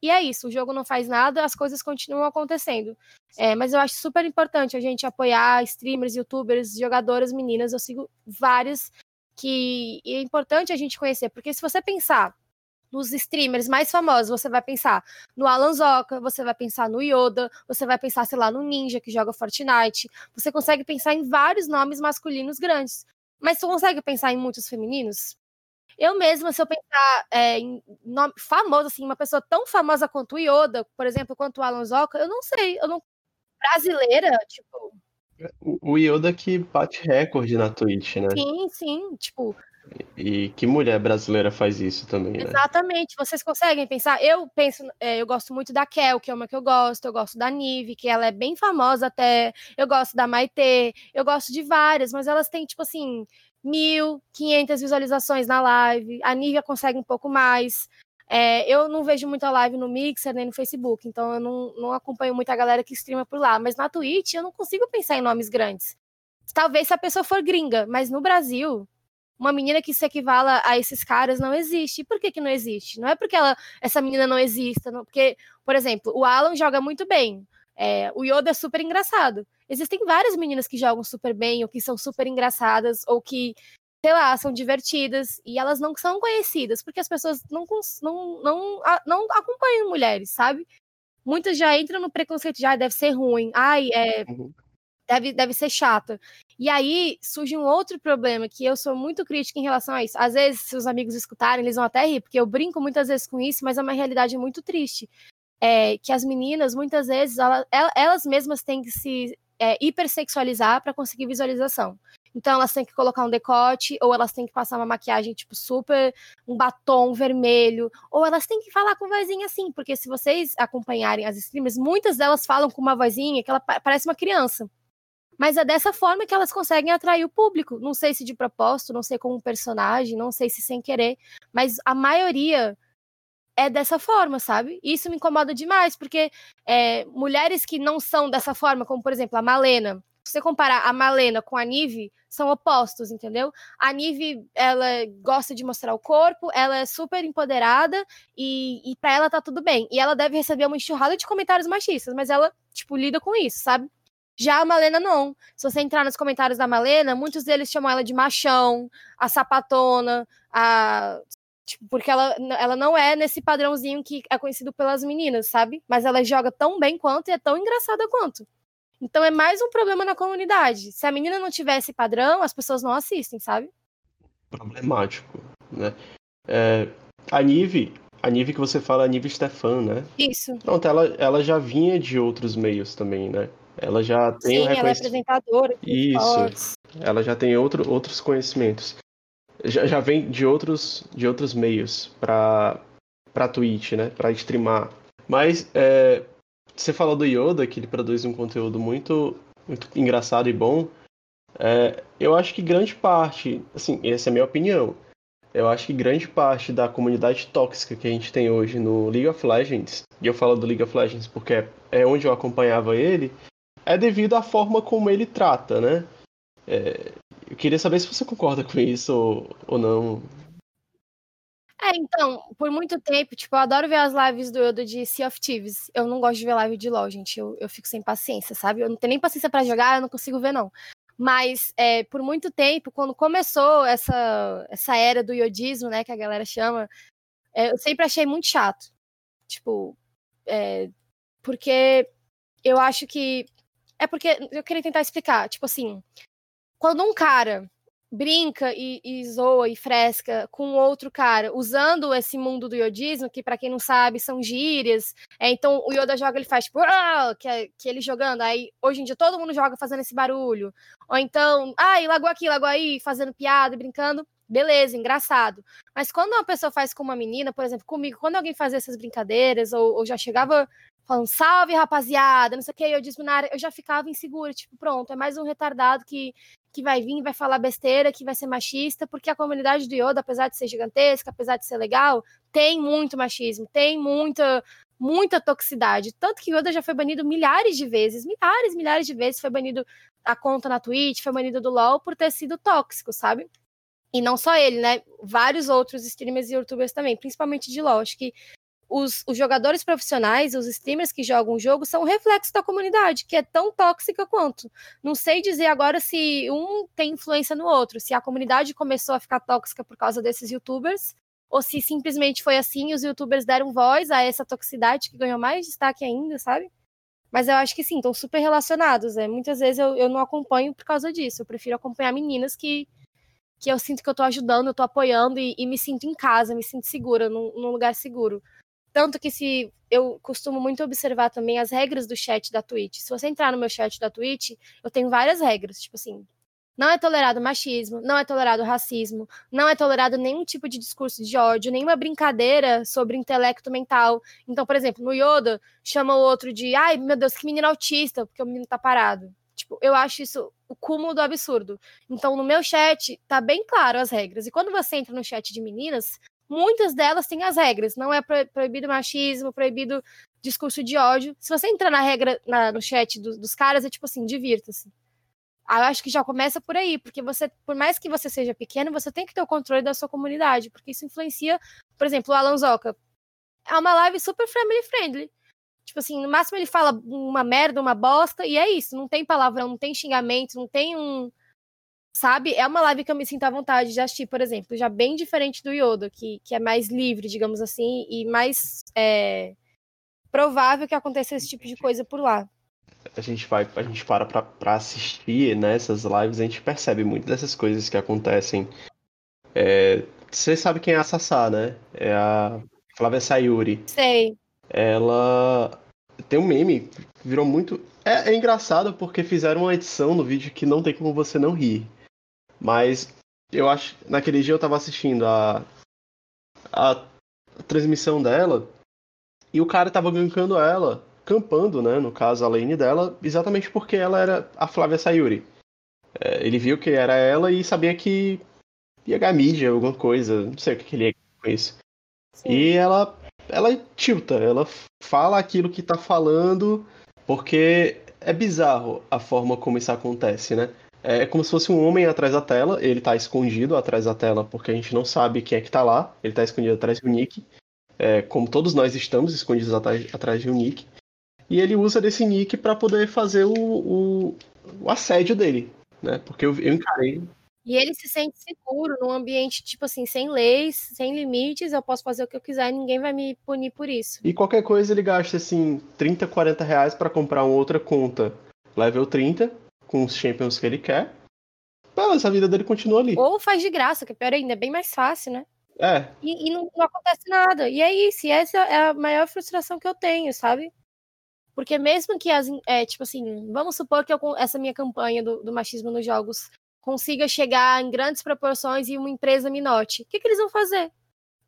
E é isso, o jogo não faz nada, as coisas continuam acontecendo. É, mas eu acho super importante a gente apoiar streamers, youtubers, jogadoras, meninas. Eu sigo várias que é importante a gente conhecer, porque se você pensar nos streamers mais famosos, você vai pensar no Alan Zoka, você vai pensar no Yoda, você vai pensar, sei lá, no Ninja que joga Fortnite. Você consegue pensar em vários nomes masculinos grandes. Mas você consegue pensar em muitos femininos? Eu mesma, se eu pensar é, em nome famoso, assim, uma pessoa tão famosa quanto o Yoda, por exemplo, quanto o Alan Zoka, eu não sei, eu não. Brasileira, tipo. O Yoda que bate recorde na Twitch, né? Sim, sim, tipo. E que mulher brasileira faz isso também, né? Exatamente. Vocês conseguem pensar? Eu penso, é, eu gosto muito da Kel, que é uma que eu gosto. Eu gosto da Nive, que ela é bem famosa até. Eu gosto da Maitê. Eu gosto de várias, mas elas têm, tipo assim, mil, quinhentas visualizações na live. A Nívia consegue um pouco mais. É, eu não vejo muita live no Mixer nem no Facebook, então eu não, não acompanho muita galera que streama por lá. Mas na Twitch eu não consigo pensar em nomes grandes. Talvez se a pessoa for gringa, mas no Brasil, uma menina que se equivala a esses caras não existe. Por que, que não existe? Não é porque ela, essa menina não exista, não, porque, por exemplo, o Alan joga muito bem. É, o Yoda é super engraçado. Existem várias meninas que jogam super bem, ou que são super engraçadas, ou que, sei lá, são divertidas, e elas não são conhecidas, porque as pessoas não, não, não, não acompanham mulheres, sabe? Muitas já entram no preconceito, já deve ser ruim, ai, é, uhum. Deve, deve ser chata. E aí surge um outro problema que eu sou muito crítica em relação a isso. Às vezes, se os amigos escutarem, eles vão até rir, porque eu brinco muitas vezes com isso, mas é uma realidade muito triste é, que as meninas, muitas vezes, elas, elas mesmas têm que se é, hipersexualizar para conseguir visualização. Então elas têm que colocar um decote, ou elas têm que passar uma maquiagem, tipo, super, um batom vermelho, ou elas têm que falar com vozinha assim, porque se vocês acompanharem as streamers, muitas delas falam com uma vozinha que ela parece uma criança. Mas é dessa forma que elas conseguem atrair o público. Não sei se de propósito, não sei como personagem, não sei se sem querer, mas a maioria é dessa forma, sabe? E isso me incomoda demais, porque é, mulheres que não são dessa forma, como por exemplo a Malena, se você comparar a Malena com a Nive, são opostos, entendeu? A Nive, ela gosta de mostrar o corpo, ela é super empoderada e, e pra ela tá tudo bem. E ela deve receber uma enxurrada de comentários machistas, mas ela, tipo, lida com isso, sabe? Já a Malena não. Se você entrar nos comentários da Malena, muitos deles chamam ela de machão, a sapatona, a Tipo, porque ela, ela não é nesse padrãozinho que é conhecido pelas meninas, sabe? Mas ela joga tão bem quanto e é tão engraçada quanto. Então é mais um problema na comunidade. Se a menina não tiver esse padrão, as pessoas não assistem, sabe? Problemático, né? É, a Nive, a Nive que você fala, a Nive Stefan, né? Isso. Pronto, ela, ela já vinha de outros meios também, né? Ela já tem Sim, reconhec... ela é apresentadora. Isso. Ela já tem outro, outros conhecimentos já, já vem de outros, de outros meios para para Twitch, né? Para streamar. Mas é, você falou do Yoda, que ele produz um conteúdo muito, muito engraçado e bom. É, eu acho que grande parte, assim, essa é a minha opinião. Eu acho que grande parte da comunidade tóxica que a gente tem hoje no League of Legends, e eu falo do League of Legends porque é onde eu acompanhava ele, é devido à forma como ele trata, né? É, eu queria saber se você concorda com isso ou, ou não. É, então, por muito tempo, tipo, eu adoro ver as lives do Yoda de Sea of Thieves. Eu não gosto de ver live de LoL, gente. Eu, eu fico sem paciência, sabe? Eu não tenho nem paciência para jogar, eu não consigo ver, não. Mas, é, por muito tempo, quando começou essa, essa era do iodismo, né, que a galera chama, é, eu sempre achei muito chato. Tipo, é, porque eu acho que. É porque eu queria tentar explicar. Tipo assim, quando um cara brinca e, e, zoa e fresca com outro cara, usando esse mundo do iodismo, que para quem não sabe são gírias. É, então o Yoda joga, ele faz tipo, que, é, que ele jogando. Aí hoje em dia todo mundo joga fazendo esse barulho. Ou então, ai, ah, lago aqui, lago aí, fazendo piada brincando. Beleza, engraçado. Mas quando uma pessoa faz com uma menina, por exemplo, comigo, quando alguém fazia essas brincadeiras, ou, ou já chegava falando, salve rapaziada, não sei o que, eu disse na área, eu já ficava insegura, tipo, pronto, é mais um retardado que, que vai vir vai falar besteira, que vai ser machista, porque a comunidade do Yoda, apesar de ser gigantesca, apesar de ser legal, tem muito machismo, tem muita muita toxicidade. Tanto que Yoda já foi banido milhares de vezes, milhares, milhares de vezes foi banido a conta na Twitch, foi banido do LoL por ter sido tóxico, sabe? E não só ele, né? Vários outros streamers e youtubers também, principalmente de LoL. Acho que os, os, jogadores profissionais, os streamers que jogam o jogo, são reflexo da comunidade, que é tão tóxica quanto. Não sei dizer agora se um tem influência no outro, se a comunidade começou a ficar tóxica por causa desses youtubers, ou se simplesmente foi assim e os youtubers deram voz a essa toxicidade que ganhou mais destaque ainda, sabe? Mas eu acho que sim, estão super relacionados. Né? Muitas vezes eu, eu não acompanho por causa disso. Eu prefiro acompanhar meninas que, que eu sinto que eu tô ajudando, eu tô apoiando e, e me sinto em casa, me sinto segura, num, num lugar seguro. Tanto que se eu costumo muito observar também as regras do chat da Twitch. Se você entrar no meu chat da Twitch, eu tenho várias regras, tipo assim, não é tolerado machismo, não é tolerado racismo, não é tolerado nenhum tipo de discurso de ódio, nenhuma brincadeira sobre intelecto mental. Então, por exemplo, no Yoda, chama o outro de, ai, meu Deus, que menino autista, porque o menino tá parado. Tipo, eu acho isso o cúmulo do absurdo. Então, no meu chat, tá bem claro as regras. E quando você entra no chat de meninas, muitas delas têm as regras. Não é proibido machismo, proibido discurso de ódio. Se você entrar na regra na, no chat do, dos caras, é tipo assim, divirta-se. Eu acho que já começa por aí, porque você, por mais que você seja pequeno, você tem que ter o controle da sua comunidade, porque isso influencia, por exemplo, o Alan Zoca. É uma live super family friendly. Tipo assim, no máximo ele fala uma merda, uma bosta, e é isso. Não tem palavrão, não tem xingamento, não tem um, sabe? É uma live que eu me sinto à vontade de assistir, por exemplo, já bem diferente do Yoda, que, que é mais livre, digamos assim, e mais é, provável que aconteça esse tipo de coisa por lá. A gente vai, a gente para pra, pra assistir nessas né, lives, a gente percebe muito dessas coisas que acontecem. É, você sabe quem é a Sassá, né? É a Flávia Sayuri. Sei. Ela tem um meme, virou muito. É, é engraçado porque fizeram uma edição no vídeo que não tem como você não rir. Mas eu acho. Naquele dia eu tava assistindo a, a, transmissão dela e o cara tava gankando ela, campando, né? No caso, a lane dela, exatamente porque ela era a Flávia Sayuri. É, ele viu que era ela e sabia que ia ganhar mídia, alguma coisa, não sei o que, que ele ia com isso. Sim. E ela, ela tilta, ela fala aquilo que tá falando, porque é bizarro a forma como isso acontece, né? É como se fosse um homem atrás da tela, ele tá escondido atrás da tela porque a gente não sabe quem é que tá lá, ele tá escondido atrás um nick, é, como todos nós estamos escondidos atrás, atrás de um nick, e ele usa desse nick para poder fazer o, o, o, assédio dele, né? Porque eu, eu encarei. E ele se sente seguro num ambiente, tipo assim, sem leis, sem limites, eu posso fazer o que eu quiser e ninguém vai me punir por isso. E qualquer coisa ele gasta, assim, 30, 40 reais para comprar uma outra conta level 30, com os champions que ele quer. Mas a vida dele continua ali. Ou faz de graça, que é pior ainda, é bem mais fácil, né? É. E, e não, não, acontece nada. E é isso, e essa é a maior frustração que eu tenho, sabe? Porque mesmo que as. É, tipo assim, vamos supor que eu, essa minha campanha do, do machismo nos jogos consiga chegar em grandes proporções e uma empresa me note. O que, que eles vão fazer?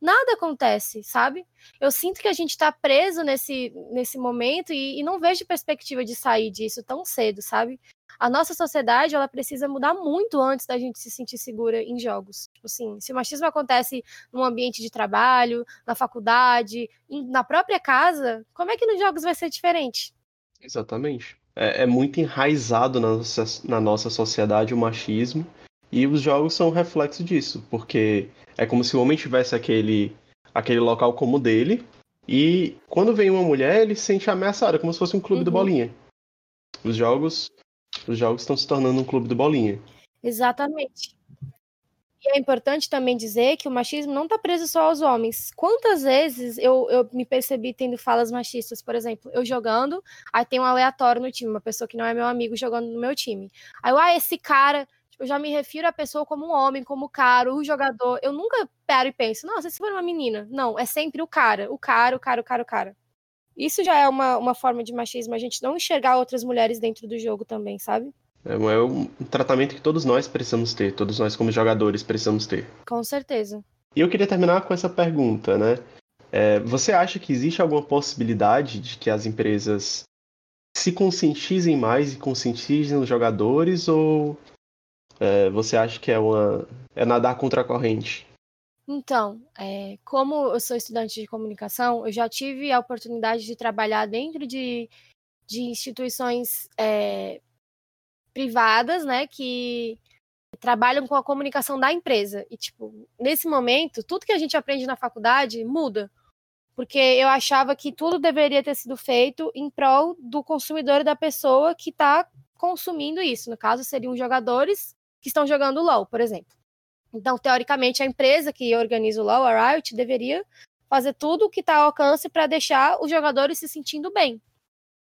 Nada acontece, sabe? Eu sinto que a gente está preso nesse, nesse momento e, e não vejo perspectiva de sair disso tão cedo, sabe? A nossa sociedade ela precisa mudar muito antes da gente se sentir segura em jogos. Tipo assim, se o machismo acontece num ambiente de trabalho, na faculdade, na própria casa, como é que nos jogos vai ser diferente? Exatamente. É, é muito enraizado na nossa, na nossa sociedade o machismo e os jogos são um reflexo disso, porque é como se o homem tivesse aquele, aquele local como dele e quando vem uma mulher ele se sente ameaçado, como se fosse um clube uhum. do bolinha. Os jogos os jogos estão se tornando um clube do bolinha. Exatamente. E é importante também dizer que o machismo não está preso só aos homens. Quantas vezes eu, eu me percebi tendo falas machistas, por exemplo, eu jogando, aí tem um aleatório no time, uma pessoa que não é meu amigo jogando no meu time. Aí eu, ah, esse cara, tipo, eu já me refiro à pessoa como um homem, como cara, o jogador. Eu nunca paro e penso, nossa, se for uma menina. Não, é sempre o cara, o cara, o cara, o cara, o cara. Isso já é uma, uma forma de machismo, a gente não enxergar outras mulheres dentro do jogo também, sabe? É, é um tratamento que todos nós precisamos ter, todos nós como jogadores precisamos ter. Com certeza. E eu queria terminar com essa pergunta, né? É, você acha que existe alguma possibilidade de que as empresas se conscientizem mais e conscientizem os jogadores ou, é, você acha que é uma é nadar contra a corrente? Então, é, como eu sou estudante de comunicação, eu já tive a oportunidade de trabalhar dentro de, de instituições é, privadas, né, que trabalham com a comunicação da empresa. E, tipo, nesse momento, tudo que a gente aprende na faculdade muda. Porque eu achava que tudo deveria ter sido feito em prol do consumidor e da pessoa que está consumindo isso. No caso, seriam jogadores que estão jogando LOL, por exemplo. Então, teoricamente, a empresa que organiza o LoL, a Riot, deveria fazer tudo o que está ao alcance para deixar os jogadores se sentindo bem.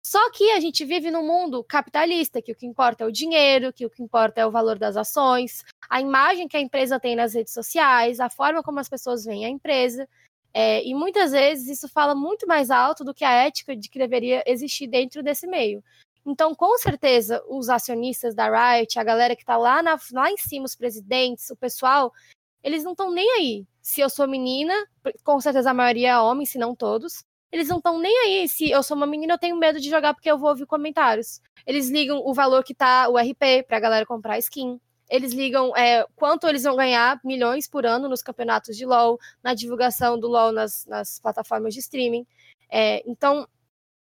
Só que a gente vive num mundo capitalista, que o que importa é o dinheiro, que o que importa é o valor das ações, a imagem que a empresa tem nas redes sociais, a forma como as pessoas veem a empresa. É, e muitas vezes isso fala muito mais alto do que a ética de que deveria existir dentro desse meio. Então, com certeza, os acionistas da Riot, a galera que está lá, na, lá em cima, os presidentes, o pessoal, eles não estão nem aí. Se eu sou menina, com certeza a maioria é homem, se não todos. Eles não estão nem aí. Se eu sou uma menina, eu tenho medo de jogar porque eu vou ouvir comentários. Eles ligam o valor que tá o RP pra galera comprar skin. Eles ligam é, quanto eles vão ganhar milhões por ano nos campeonatos de LoL, na divulgação do LoL nas, nas plataformas de streaming. É, então,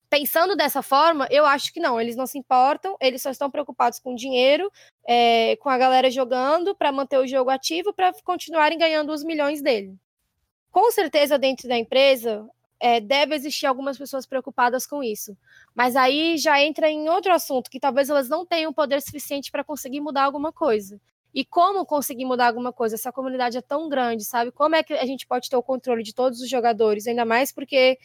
pensando dessa forma, eu acho que não, eles não se importam, eles só estão preocupados com dinheiro, é, com a galera jogando para manter o jogo ativo, para continuarem ganhando os milhões dele. Com certeza, dentro da empresa, é, deve existir algumas pessoas preocupadas com isso. Mas aí já entra em outro assunto, que talvez elas não tenham poder suficiente para conseguir mudar alguma coisa. E como conseguir mudar alguma coisa? Essa comunidade é tão grande, sabe? Como é que a gente pode ter o controle de todos os jogadores? Ainda mais porque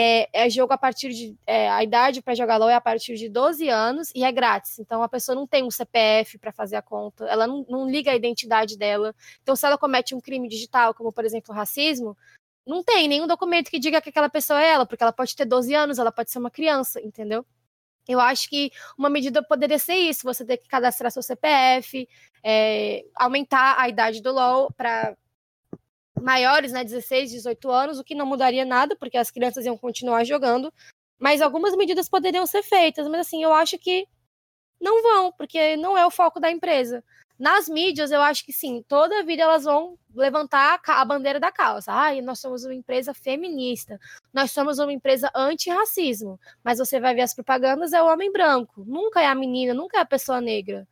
é, é jogo a partir de. É, a idade para jogar LOL é a partir de 12 anos e é grátis. Então a pessoa não tem um CPF para fazer a conta, ela não, não liga a identidade dela. Então, se ela comete um crime digital, como por exemplo racismo, não tem nenhum documento que diga que aquela pessoa é ela, porque ela pode ter 12 anos, ela pode ser uma criança, entendeu? Eu acho que uma medida poderia ser isso: você ter que cadastrar seu CPF, é, aumentar a idade do LOL para maiores, né, 16, 18 anos, o que não mudaria nada, porque as crianças iam continuar jogando. Mas algumas medidas poderiam ser feitas, mas assim, eu acho que não vão, porque não é o foco da empresa. Nas mídias, eu acho que sim, toda vida elas vão levantar a bandeira da causa. Ai, nós somos uma empresa feminista, nós somos uma empresa antirracismo. Mas você vai ver as propagandas, é o homem branco, nunca é a menina, nunca é a pessoa negra.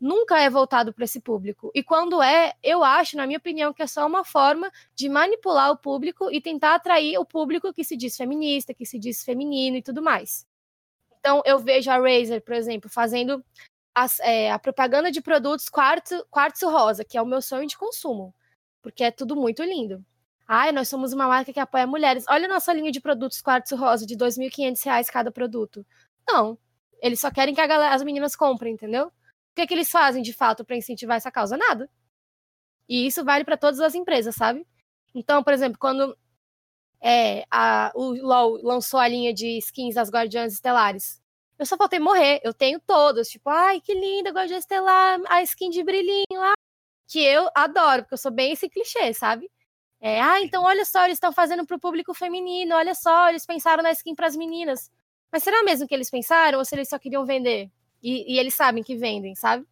Nunca é voltado para esse público. E quando é, eu acho, na minha opinião, que é só uma forma de manipular o público e tentar atrair o público que se diz feminista, que se diz feminino e tudo mais. Então, eu vejo a Razer, por exemplo, fazendo as, é, a propaganda de produtos quartzo, quartzo rosa, que é o meu sonho de consumo, porque é tudo muito lindo. Ai, nós somos uma marca que apoia mulheres. Olha a nossa linha de produtos quartzo rosa de R$ 2.500 cada produto. Não, eles só querem que galera, as meninas comprem, entendeu? O que, é que eles fazem de fato para incentivar essa causa? Nada. E isso vale para todas as empresas, sabe? Então, por exemplo, quando é, a, o LoL lançou a linha de skins das Guardiãs Estelares, eu só faltei morrer. Eu tenho todos. Tipo, ai, que linda, Guardiã Estelar, a skin de brilhinho lá. Que eu adoro, porque eu sou bem esse clichê, sabe? É, ah, então olha só, eles estão fazendo pro público feminino, olha só, eles pensaram na skin pras meninas. Mas será mesmo que eles pensaram ou se eles só queriam vender? E, e eles sabem que vendem, sabe?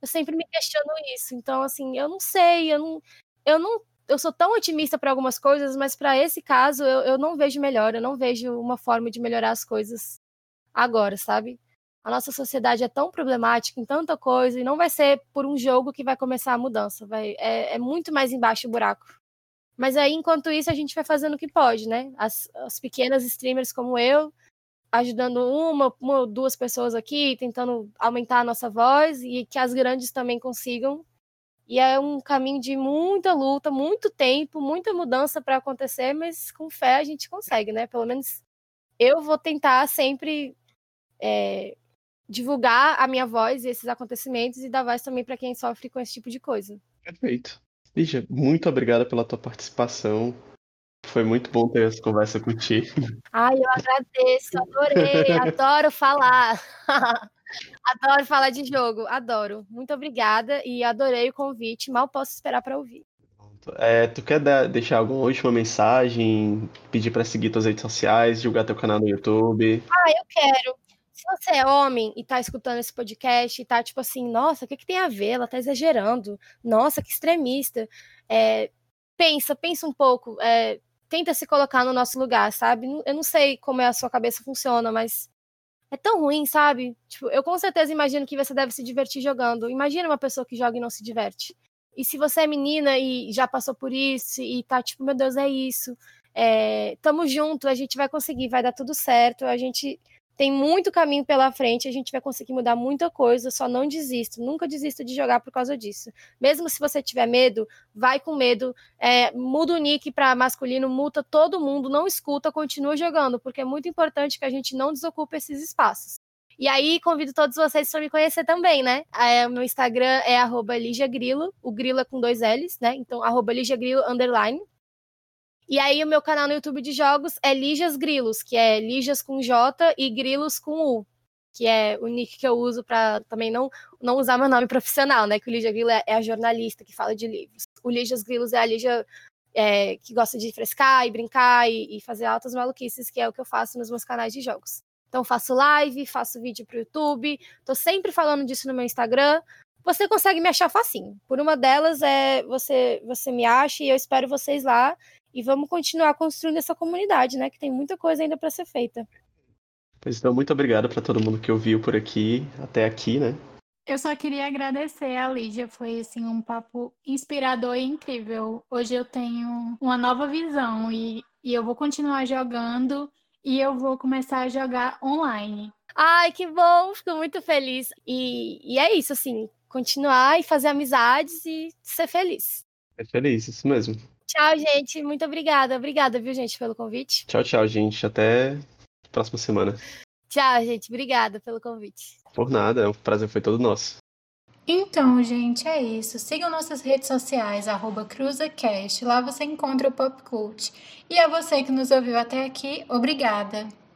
Eu sempre me questiono isso. Então, assim, eu não sei, eu não. Eu não eu sou tão otimista para algumas coisas, mas para esse caso eu, eu não vejo melhor, eu não vejo uma forma de melhorar as coisas agora, sabe? A nossa sociedade é tão problemática em tanta coisa e não vai ser por um jogo que vai começar a mudança. Vai, é, é muito mais embaixo o buraco. Mas aí, enquanto isso, a gente vai fazendo o que pode, né? As, as pequenas streamers como eu, ajudando uma, uma duas pessoas aqui, tentando aumentar a nossa voz e que as grandes também consigam. E é um caminho de muita luta, muito tempo, muita mudança para acontecer, mas com fé a gente consegue, né? Pelo menos eu vou tentar sempre é, divulgar a minha voz e esses acontecimentos e dar voz também para quem sofre com esse tipo de coisa. Perfeito. Lígia, muito obrigada pela tua participação. Foi muito bom ter essa conversa contigo. Ai, eu agradeço, adorei, adoro falar. adoro falar de jogo, adoro. Muito obrigada e adorei o convite, mal posso esperar para ouvir. É, tu quer dar, deixar alguma última mensagem, pedir para seguir tuas redes sociais, divulgar teu canal no YouTube? Ah, eu quero. Se você é homem e tá escutando esse podcast e tá tipo assim, nossa, o que, que tem a ver? Ela tá exagerando. Nossa, que extremista. É, pensa, pensa um pouco. É, tenta se colocar no nosso lugar, sabe? Eu não sei como é a sua cabeça funciona, mas é tão ruim, sabe? Tipo, eu com certeza imagino que você deve se divertir jogando. Imagina uma pessoa que joga e não se diverte. E se você é menina e já passou por isso e tá tipo, meu Deus, é isso. É, tamo junto, a gente vai conseguir, vai dar tudo certo. A gente tem muito caminho pela frente, a gente vai conseguir mudar muita coisa, só não desista, nunca desista de jogar por causa disso. Mesmo se você tiver medo, vai com medo, é, muda o nick para masculino, multa todo mundo, não escuta, continua jogando, porque é muito importante que a gente não desocupe esses espaços. E aí, convido todos vocês para me conhecer também, né? É, meu Instagram é arroba Grilo, o Grilo é com dois L's, né? Então, arroba Grilo, underline. E aí o meu canal no YouTube de jogos é Lijas Grilos, que é Lijas com J e Grilos com U, que é o nick que eu uso para também não, não usar meu nome profissional, né? Que o Lígia Grilo é, é a jornalista que fala de livros. O Lijas Grilos é a Lígia é, que gosta de frescar e brincar e, e, fazer altas maluquices, que é o que eu faço nos meus canais de jogos. Então faço live, faço vídeo pro YouTube, tô sempre falando disso no meu Instagram. Você consegue me achar facinho. Por uma delas é você você me acha e eu espero vocês lá e vamos continuar construindo essa comunidade, né? Que tem muita coisa ainda para ser feita. Pois então, muito obrigado para todo mundo que ouviu por aqui, até aqui, né? Eu só queria agradecer a Lídia, foi assim um papo inspirador e incrível. Hoje eu tenho uma nova visão e, e eu vou continuar jogando e eu vou começar a jogar online. Ai, que bom, fico muito feliz. E, e é isso, assim, continuar e fazer amizades e ser feliz. É feliz, isso mesmo. Tchau, gente. Muito obrigada. Obrigada, viu, gente, pelo convite. Tchau, tchau, gente. Até próxima semana. Tchau, gente. Obrigada pelo convite. Por nada, o prazer foi todo nosso. Então, gente, é isso. Sigam nossas redes sociais, CruzaCast. Lá você encontra o Pop Cult. E a você que nos ouviu até aqui, obrigada!